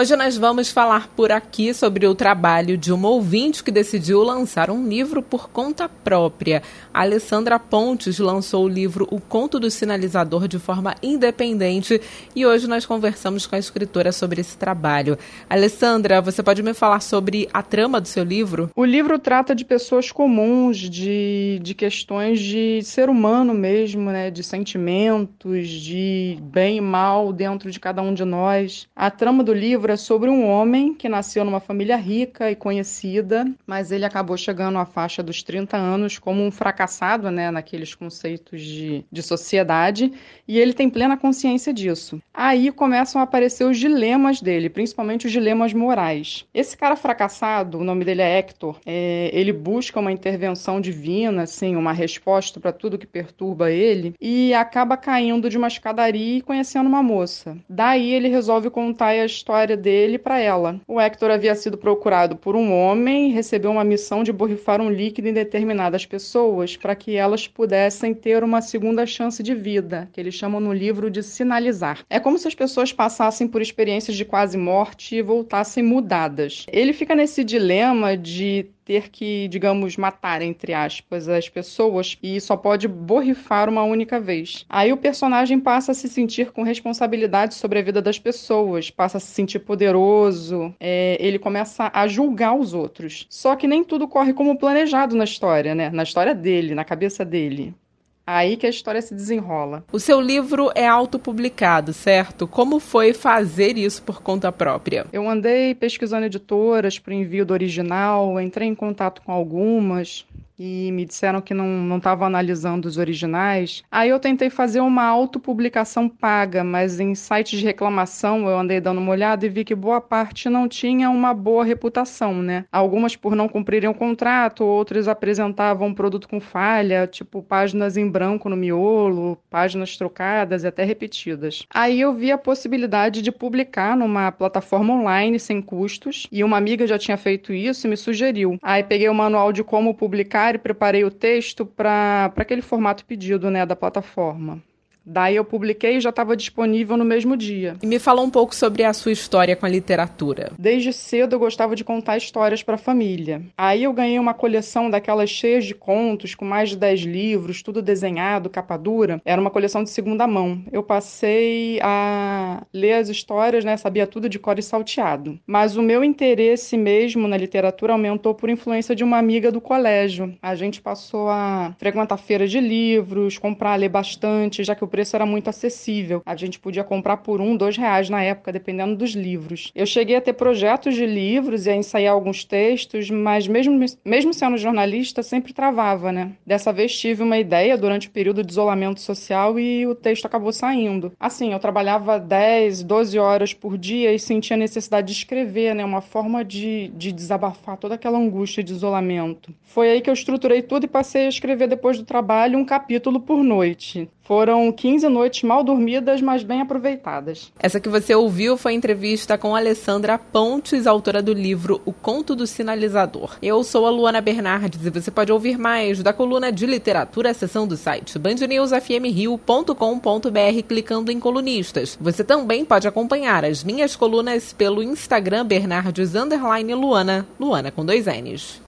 Hoje nós vamos falar por aqui sobre o trabalho de uma ouvinte que decidiu lançar um livro por conta própria. A Alessandra Pontes lançou o livro O Conto do Sinalizador de forma independente e hoje nós conversamos com a escritora sobre esse trabalho. Alessandra, você pode me falar sobre a trama do seu livro? O livro trata de pessoas comuns, de, de questões de ser humano mesmo, né? de sentimentos, de bem e mal dentro de cada um de nós. A trama do livro é sobre um homem que nasceu numa família rica e conhecida, mas ele acabou chegando à faixa dos 30 anos como um fracassado, né, naqueles conceitos de, de sociedade, e ele tem plena consciência disso. Aí começam a aparecer os dilemas dele, principalmente os dilemas morais. Esse cara fracassado, o nome dele é Hector, é, ele busca uma intervenção divina, assim, uma resposta para tudo que perturba ele, e acaba caindo de uma escadaria e conhecendo uma moça. Daí ele resolve contar a história dele para ela. O Hector havia sido procurado por um homem e recebeu uma missão de borrifar um líquido em determinadas pessoas para que elas pudessem ter uma segunda chance de vida, que eles chamam no livro de sinalizar. É como se as pessoas passassem por experiências de quase morte e voltassem mudadas. Ele fica nesse dilema de ter que, digamos, matar, entre aspas, as pessoas e só pode borrifar uma única vez. Aí o personagem passa a se sentir com responsabilidade sobre a vida das pessoas, passa a se sentir poderoso, é, ele começa a julgar os outros. Só que nem tudo corre como planejado na história, né? Na história dele, na cabeça dele. Aí que a história se desenrola. O seu livro é autopublicado, certo? Como foi fazer isso por conta própria? Eu andei pesquisando editoras para o envio do original, entrei em contato com algumas, e me disseram que não estavam analisando os originais. Aí eu tentei fazer uma autopublicação paga, mas em sites de reclamação eu andei dando uma olhada e vi que boa parte não tinha uma boa reputação, né? Algumas por não cumprirem o contrato, outras apresentavam um produto com falha, tipo páginas em branco no miolo, páginas trocadas e até repetidas. Aí eu vi a possibilidade de publicar numa plataforma online sem custos, e uma amiga já tinha feito isso e me sugeriu. Aí peguei o manual de como publicar preparei o texto para aquele formato pedido né, da plataforma. Daí eu publiquei e já estava disponível no mesmo dia. E me fala um pouco sobre a sua história com a literatura. Desde cedo eu gostava de contar histórias para a família. Aí eu ganhei uma coleção daquelas cheias de contos, com mais de 10 livros, tudo desenhado, capa dura. Era uma coleção de segunda mão. Eu passei a ler as histórias, né, sabia tudo de cor e salteado. Mas o meu interesse mesmo na literatura aumentou por influência de uma amiga do colégio. A gente passou a frequentar feiras de livros, comprar, ler bastante, já que o preço era muito acessível. A gente podia comprar por um, dois reais na época, dependendo dos livros. Eu cheguei a ter projetos de livros e a ensaiar alguns textos, mas mesmo, mesmo sendo jornalista, sempre travava, né? Dessa vez tive uma ideia durante o período de isolamento social e o texto acabou saindo. Assim, eu trabalhava 10, 12 horas por dia e sentia necessidade de escrever, né? Uma forma de, de desabafar toda aquela angústia de isolamento. Foi aí que eu estruturei tudo e passei a escrever depois do trabalho um capítulo por noite. Foram 15 noites mal dormidas, mas bem aproveitadas. Essa que você ouviu foi entrevista com Alessandra Pontes, autora do livro O Conto do Sinalizador. Eu sou a Luana Bernardes e você pode ouvir mais da coluna de literatura, seção do site bandnewsfmrio.com.br clicando em colunistas. Você também pode acompanhar as minhas colunas pelo Instagram Bernardes Luana, Luana com dois N's.